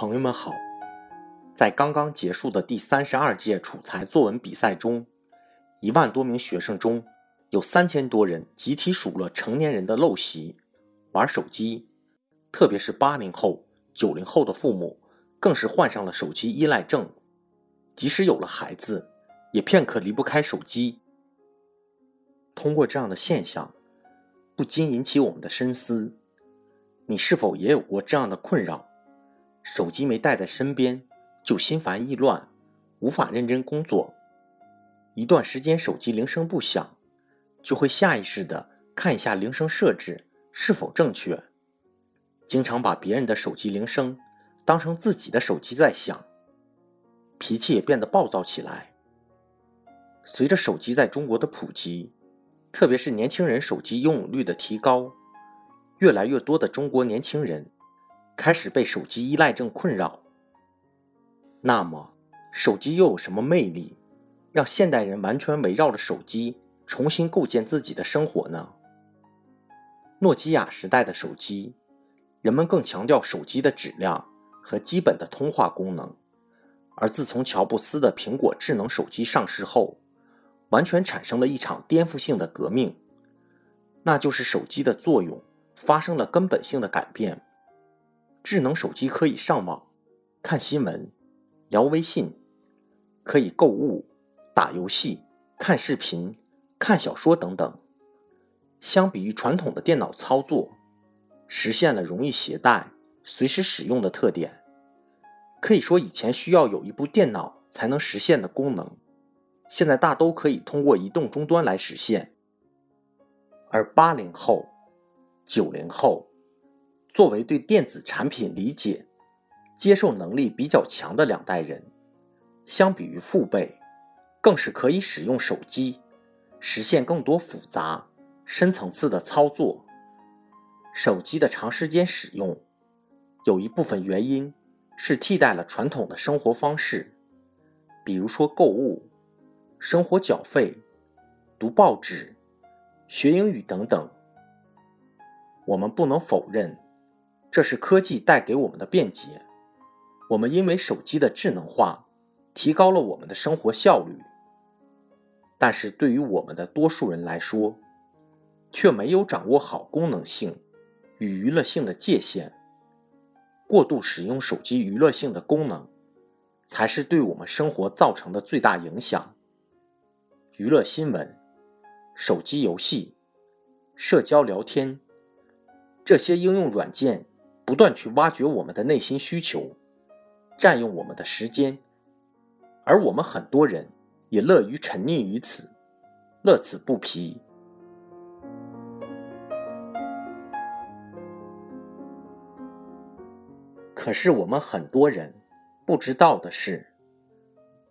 朋友们好，在刚刚结束的第三十二届楚才作文比赛中，一万多名学生中有三千多人集体数落成年人的陋习，玩手机，特别是八零后、九零后的父母，更是患上了手机依赖症，即使有了孩子，也片刻离不开手机。通过这样的现象，不禁引起我们的深思：你是否也有过这样的困扰？手机没带在身边，就心烦意乱，无法认真工作。一段时间手机铃声不响，就会下意识的看一下铃声设置是否正确。经常把别人的手机铃声当成自己的手机在响，脾气也变得暴躁起来。随着手机在中国的普及，特别是年轻人手机拥有率的提高，越来越多的中国年轻人。开始被手机依赖症困扰。那么，手机又有什么魅力，让现代人完全围绕着手机重新构建自己的生活呢？诺基亚时代的手机，人们更强调手机的质量和基本的通话功能；而自从乔布斯的苹果智能手机上市后，完全产生了一场颠覆性的革命，那就是手机的作用发生了根本性的改变。智能手机可以上网、看新闻、聊微信，可以购物、打游戏、看视频、看小说等等。相比于传统的电脑操作，实现了容易携带、随时使用的特点。可以说，以前需要有一部电脑才能实现的功能，现在大都可以通过移动终端来实现。而八零后、九零后。作为对电子产品理解、接受能力比较强的两代人，相比于父辈，更是可以使用手机实现更多复杂、深层次的操作。手机的长时间使用，有一部分原因是替代了传统的生活方式，比如说购物、生活缴费、读报纸、学英语等等。我们不能否认。这是科技带给我们的便捷，我们因为手机的智能化，提高了我们的生活效率。但是对于我们的多数人来说，却没有掌握好功能性与娱乐性的界限。过度使用手机娱乐性的功能，才是对我们生活造成的最大影响。娱乐新闻、手机游戏、社交聊天，这些应用软件。不断去挖掘我们的内心需求，占用我们的时间，而我们很多人也乐于沉溺于此，乐此不疲。可是我们很多人不知道的是，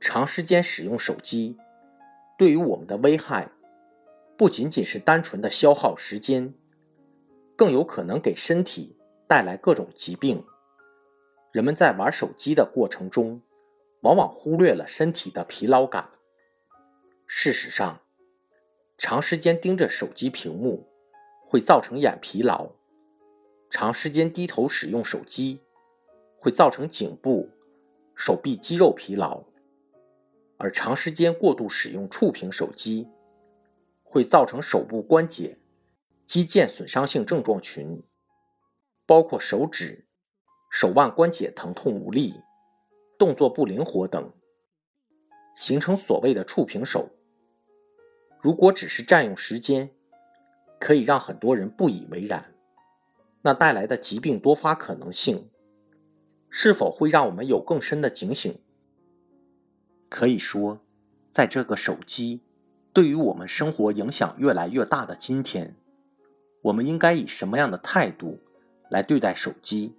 长时间使用手机对于我们的危害，不仅仅是单纯的消耗时间，更有可能给身体。带来各种疾病。人们在玩手机的过程中，往往忽略了身体的疲劳感。事实上，长时间盯着手机屏幕会造成眼疲劳；长时间低头使用手机会造成颈部、手臂肌肉疲劳；而长时间过度使用触屏手机会造成手部关节、肌腱损伤性症状群。包括手指、手腕关节疼痛无力、动作不灵活等，形成所谓的触屏手。如果只是占用时间，可以让很多人不以为然，那带来的疾病多发可能性，是否会让我们有更深的警醒？可以说，在这个手机对于我们生活影响越来越大的今天，我们应该以什么样的态度？来对待手机，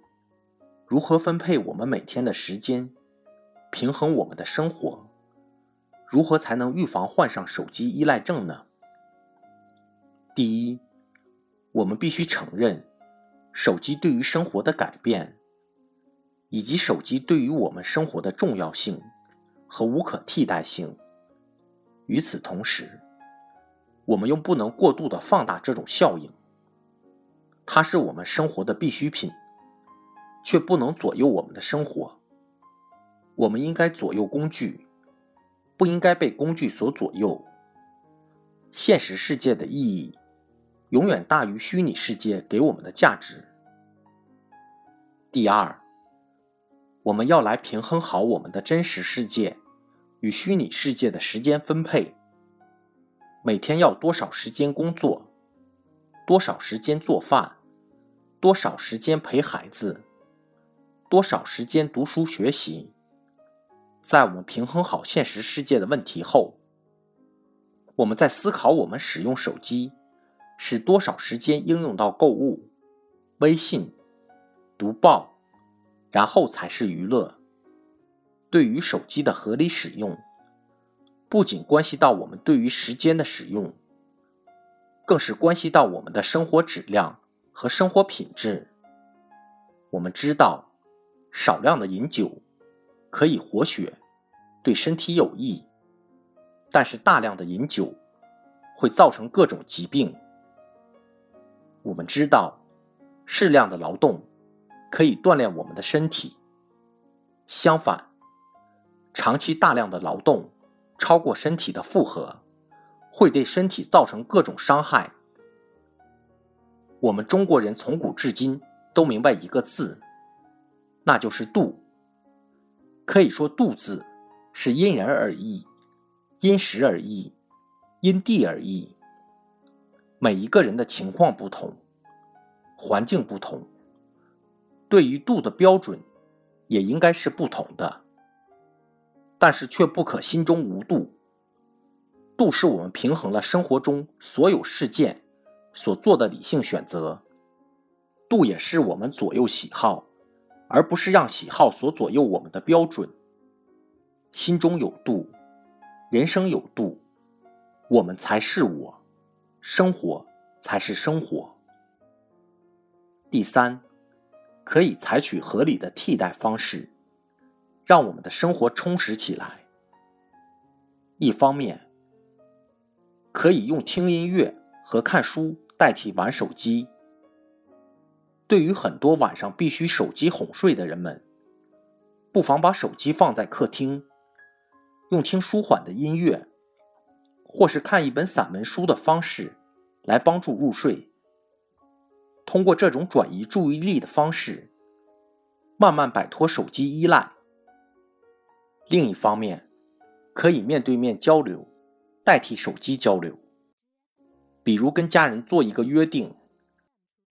如何分配我们每天的时间，平衡我们的生活，如何才能预防患上手机依赖症呢？第一，我们必须承认手机对于生活的改变，以及手机对于我们生活的重要性和无可替代性。与此同时，我们又不能过度的放大这种效应。它是我们生活的必需品，却不能左右我们的生活。我们应该左右工具，不应该被工具所左右。现实世界的意义永远大于虚拟世界给我们的价值。第二，我们要来平衡好我们的真实世界与虚拟世界的时间分配。每天要多少时间工作？多少时间做饭？多少时间陪孩子？多少时间读书学习？在我们平衡好现实世界的问题后，我们在思考我们使用手机是多少时间应用到购物、微信、读报，然后才是娱乐。对于手机的合理使用。不仅关系到我们对于时间的使用，更是关系到我们的生活质量和生活品质。我们知道，少量的饮酒可以活血，对身体有益，但是大量的饮酒会造成各种疾病。我们知道，适量的劳动可以锻炼我们的身体，相反，长期大量的劳动。超过身体的负荷，会对身体造成各种伤害。我们中国人从古至今都明白一个字，那就是度。可以说，度字是因人而异，因时而异，因地而异。每一个人的情况不同，环境不同，对于度的标准也应该是不同的。但是却不可心中无度。度是我们平衡了生活中所有事件所做的理性选择。度也是我们左右喜好，而不是让喜好所左右我们的标准。心中有度，人生有度，我们才是我，生活才是生活。第三，可以采取合理的替代方式。让我们的生活充实起来。一方面，可以用听音乐和看书代替玩手机。对于很多晚上必须手机哄睡的人们，不妨把手机放在客厅，用听舒缓的音乐，或是看一本散文书的方式来帮助入睡。通过这种转移注意力的方式，慢慢摆脱手机依赖。另一方面，可以面对面交流，代替手机交流。比如跟家人做一个约定，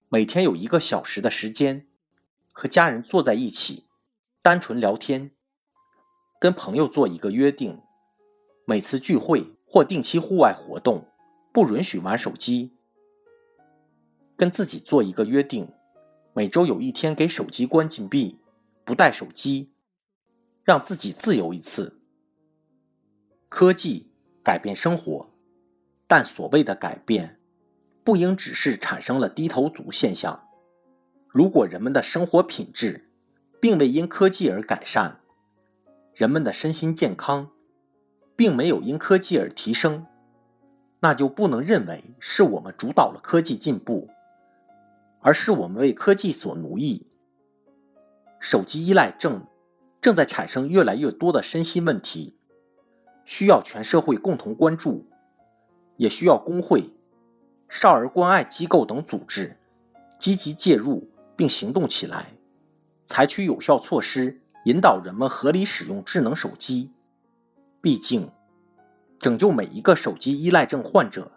每天有一个小时的时间，和家人坐在一起，单纯聊天。跟朋友做一个约定，每次聚会或定期户外活动，不允许玩手机。跟自己做一个约定，每周有一天给手机关禁闭，不带手机。让自己自由一次。科技改变生活，但所谓的改变，不应只是产生了低头族现象。如果人们的生活品质并未因科技而改善，人们的身心健康并没有因科技而提升，那就不能认为是我们主导了科技进步，而是我们为科技所奴役。手机依赖症。正在产生越来越多的身心问题，需要全社会共同关注，也需要工会、少儿关爱机构等组织积极介入并行动起来，采取有效措施，引导人们合理使用智能手机。毕竟，拯救每一个手机依赖症患者，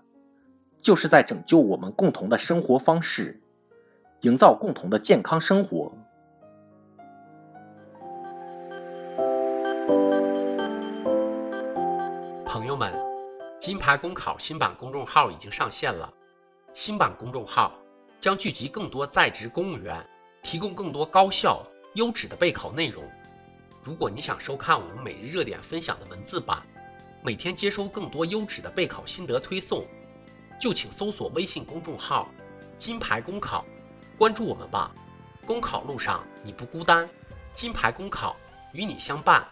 就是在拯救我们共同的生活方式，营造共同的健康生活。金牌公考新版公众号已经上线了。新版公众号将聚集更多在职公务员，提供更多高效优质的备考内容。如果你想收看我们每日热点分享的文字版，每天接收更多优质的备考心得推送，就请搜索微信公众号“金牌公考”，关注我们吧。公考路上你不孤单，金牌公考与你相伴。